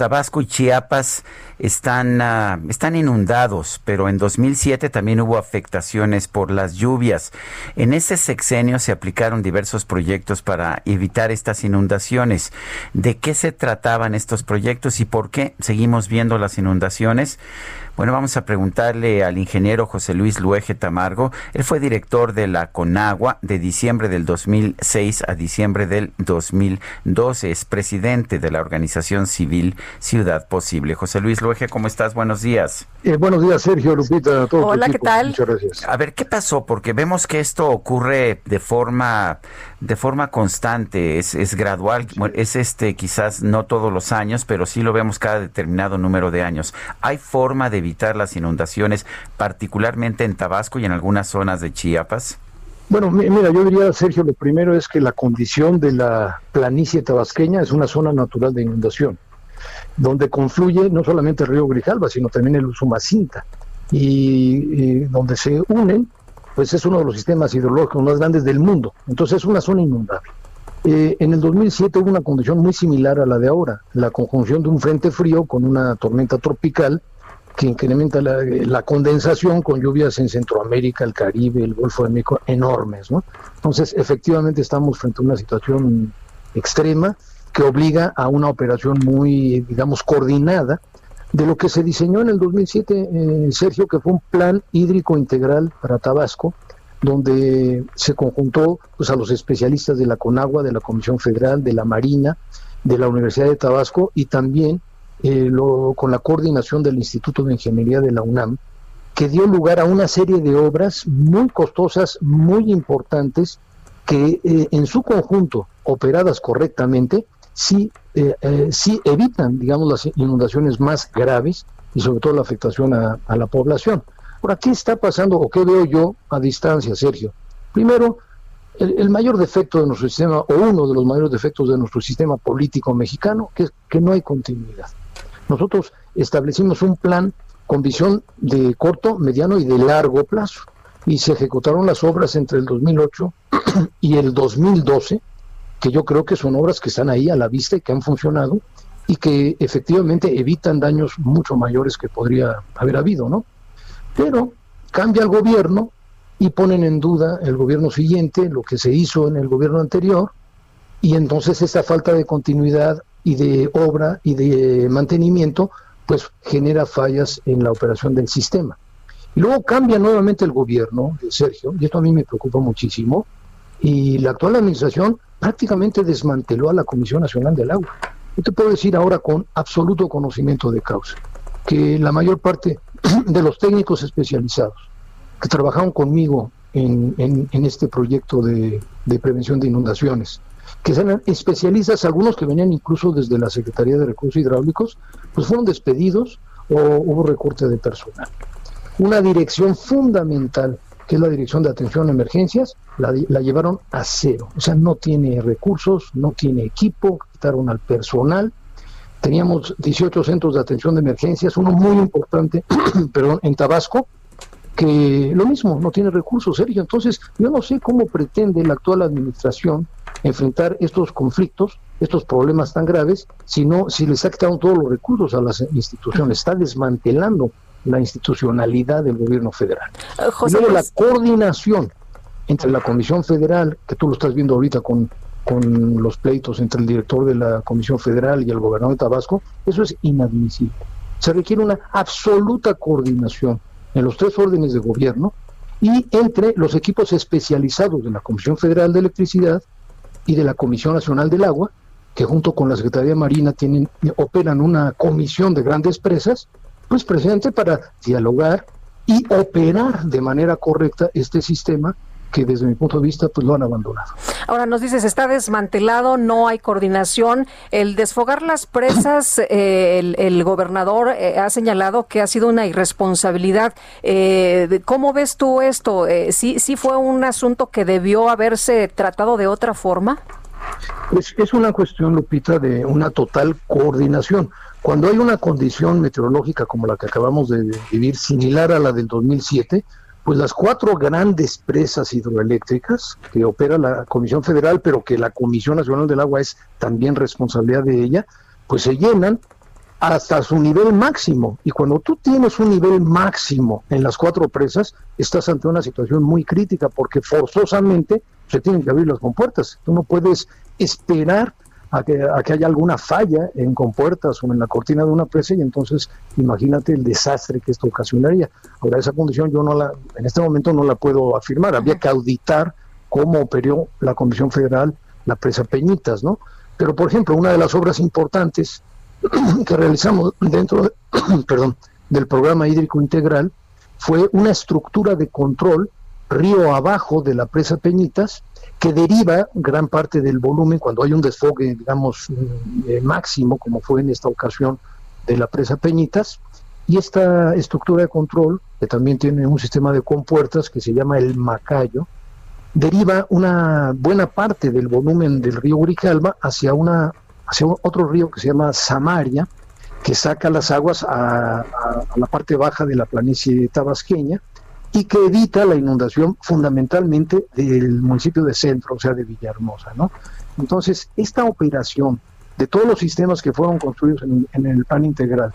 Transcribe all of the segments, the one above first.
Tabasco y Chiapas están, uh, están inundados, pero en 2007 también hubo afectaciones por las lluvias. En ese sexenio se aplicaron diversos proyectos para evitar estas inundaciones. ¿De qué se trataban estos proyectos y por qué seguimos viendo las inundaciones? Bueno, vamos a preguntarle al ingeniero José Luis Luege Tamargo. Él fue director de la Conagua de diciembre del 2006 a diciembre del 2012. Es presidente de la organización civil Ciudad Posible. José Luis Luege, ¿cómo estás? Buenos días. Eh, buenos días, Sergio, Lupita, a todos. Hola, ¿qué tal? Muchas gracias. A ver, ¿qué pasó? Porque vemos que esto ocurre de forma de forma constante, es, es gradual, es este quizás no todos los años, pero sí lo vemos cada determinado número de años. ¿Hay forma de evitar las inundaciones, particularmente en Tabasco y en algunas zonas de Chiapas? Bueno, mira, yo diría, Sergio, lo primero es que la condición de la planicie tabasqueña es una zona natural de inundación, donde confluye no solamente el río Grijalba, sino también el Usumacinta, y, y donde se unen pues es uno de los sistemas hidrológicos más grandes del mundo. Entonces es una zona inundable. Eh, en el 2007 hubo una condición muy similar a la de ahora, la conjunción de un frente frío con una tormenta tropical que incrementa la, la, condensación con lluvias en Centroamérica, el Caribe, el Golfo de México enormes. ¿no? Entonces, efectivamente estamos frente a una situación extrema que obliga a una operación muy, digamos, coordinada de lo que se diseñó en el 2007, eh, Sergio, que fue un plan hídrico integral para Tabasco, donde se conjuntó pues, a los especialistas de la CONAGUA, de la Comisión Federal, de la Marina, de la Universidad de Tabasco y también eh, lo, con la coordinación del Instituto de Ingeniería de la UNAM, que dio lugar a una serie de obras muy costosas, muy importantes, que eh, en su conjunto, operadas correctamente, sí, eh, eh, sí evitan, digamos, las inundaciones más graves y sobre todo la afectación a, la población. Ahora, ¿qué está pasando o qué veo yo a distancia, Sergio? Primero, el, mayor defecto de nuestro sistema, o uno de los mayores defectos de nuestro sistema político mexicano, que es que no hay continuidad. Nosotros establecimos un plan con visión de corto, mediano y de largo plazo, y se ejecutaron las obras entre el 2008 y el 2012, que yo creo que son obras que están ahí a la vista y que han funcionado y que efectivamente evitan daños mucho mayores que podría haber habido, ¿no? Pero cambia el gobierno y ponen en duda el gobierno siguiente, lo que se hizo en el gobierno anterior, y entonces esta falta de continuidad y de obra y de mantenimiento, pues genera fallas en la operación del sistema. Y luego cambia nuevamente el gobierno, Sergio, y esto a mí me preocupa muchísimo, y la actual administración prácticamente desmanteló a la Comisión Nacional del Agua. Yo te puedo decir ahora con absoluto conocimiento de causa que la mayor parte de los técnicos especializados que trabajaron conmigo en, en, este proyecto de, prevención de inundaciones, que eran especialistas, algunos que venían incluso desde la Secretaría de Recursos Hidráulicos, pues fueron despedidos o hubo recorte de personal. Una dirección fundamental que es la Dirección de Atención a Emergencias, la, la, llevaron a cero. O sea, no tiene recursos, no tiene equipo, quitaron al personal. Teníamos 18 centros de atención de emergencias, uno muy importante, perdón, en Tabasco, que lo mismo, no tiene recursos, Sergio. Entonces, yo no sé cómo pretende la actual administración enfrentar estos conflictos, estos problemas tan graves, si no, si le está quitando todos los recursos a las instituciones, está desmantelando la institucionalidad del gobierno federal. José y luego la coordinación entre la Comisión Federal, que tú lo estás viendo ahorita con, con los pleitos entre el director de la Comisión Federal y el gobernador de Tabasco, eso es inadmisible. Se requiere una absoluta coordinación en los tres órdenes de gobierno y entre los equipos especializados de la Comisión Federal de Electricidad y de la Comisión Nacional del Agua, que junto con la Secretaría Marina tienen, operan una comisión de grandes presas pues presidente para dialogar y operar de manera correcta este sistema que desde mi punto de vista pues lo han abandonado. Ahora nos dices, está desmantelado, no hay coordinación. El desfogar las presas, eh, el, gobernador eh, ha señalado que ha sido una irresponsabilidad. Eh, ¿Cómo ves tú esto? ¿sí, ¿Sí fue un asunto que debió haberse tratado de otra forma? Es, es una cuestión, Lupita, de una total coordinación. Cuando hay una condición meteorológica como la que acabamos de vivir, similar a la del 2007, pues las cuatro grandes presas hidroeléctricas que opera la Comisión Federal, pero que la Comisión Nacional del Agua es también responsabilidad de ella, pues se llenan hasta su nivel máximo. Y cuando tú tienes un nivel máximo en las cuatro presas, estás ante una situación muy crítica porque forzosamente se tienen que abrir las compuertas. Tú no puedes esperar a que, haya alguna falla en compuertas o en la cortina de una presa y entonces imagínate el desastre que esto ocasionaría. Ahora esa condición yo no la, en este momento no la puedo afirmar, había que auditar cómo operó la Comisión Federal la presa Peñitas, ¿no? Pero por ejemplo, una de las obras importantes que realizamos dentro de, perdón, del programa hídrico integral fue una estructura de control río abajo de la presa Peñitas que deriva gran parte del volumen cuando hay un desfogue, digamos, eh, máximo, como fue en esta ocasión de la presa Peñitas, y esta estructura de control, que también tiene un sistema de compuertas que se llama el Macayo, deriva una buena parte del volumen del río Grijalba hacia, una, hacia otro río que se llama Samaria, que saca las aguas a la parte baja de la planicie tabasqueña, y que evita la inundación fundamentalmente del municipio de Centro, o sea, de Villahermosa, ¿no? Entonces, esta operación de todos los sistemas que fueron construidos en, el plan integral,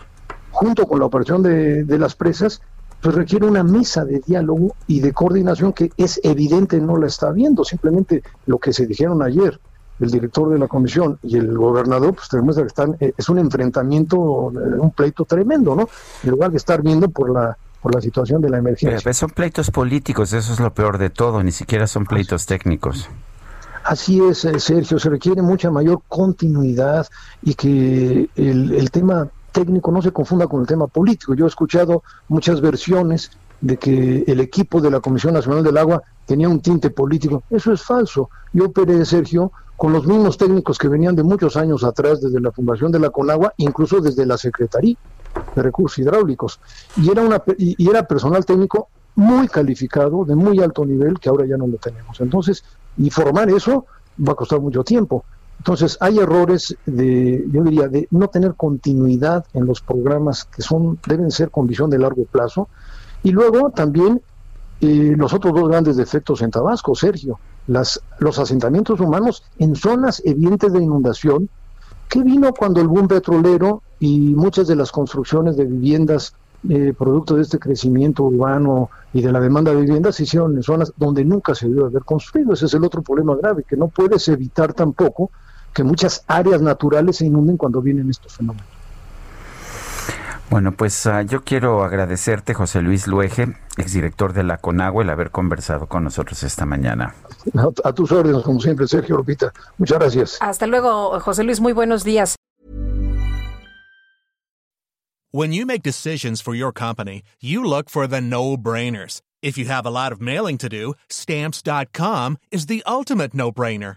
junto con la operación de, las presas, pues requiere una mesa de diálogo y de coordinación que es evidente no la está viendo, simplemente lo que se dijeron ayer, el director de la comisión y el gobernador, pues te demuestra que están, eh, es un enfrentamiento, eh, un pleito tremendo, ¿no? En lugar de estar viendo por la por la situación de la emergencia. Pero son pleitos políticos, eso es lo peor de todo, ni siquiera son pleitos técnicos. Así es, eh, Sergio, se requiere mucha mayor continuidad y que el, el tema técnico no se confunda con el tema político. Yo he escuchado muchas versiones de que el equipo de la Comisión Nacional del Agua tenía un tinte político. Eso es falso. Yo operé, Sergio, con los mismos técnicos que venían de muchos años atrás, desde la fundación de la Conagua, incluso desde la Secretaría de Recursos Hidráulicos. Y era, una, y, era personal técnico muy calificado, de muy alto nivel, que ahora ya no lo tenemos. Entonces, y formar eso va a costar mucho tiempo. Entonces, hay errores de, yo diría, de no tener continuidad en los programas que son, deben ser con visión de largo plazo. Y luego también eh, los otros dos grandes defectos en Tabasco, Sergio, las, los asentamientos humanos en zonas evidentes de inundación, que vino cuando el boom petrolero y muchas de las construcciones de viviendas eh, producto de este crecimiento urbano y de la demanda de viviendas se hicieron en zonas donde nunca se debió haber construido. Ese es el otro problema grave, que no puedes evitar tampoco que muchas áreas naturales se inunden cuando vienen estos fenómenos. Bueno, pues uh, yo quiero agradecerte, José Luis Luege, exdirector de la CONAGUA, el haber conversado con nosotros esta mañana. A, tus órdenes, como siempre, Sergio Lupita. Muchas gracias. Hasta luego, José Luis. Muy buenos días. When you make decisions for your company, you look for the no-brainers. If you have a lot of mailing to do, stamps.com is the ultimate no-brainer.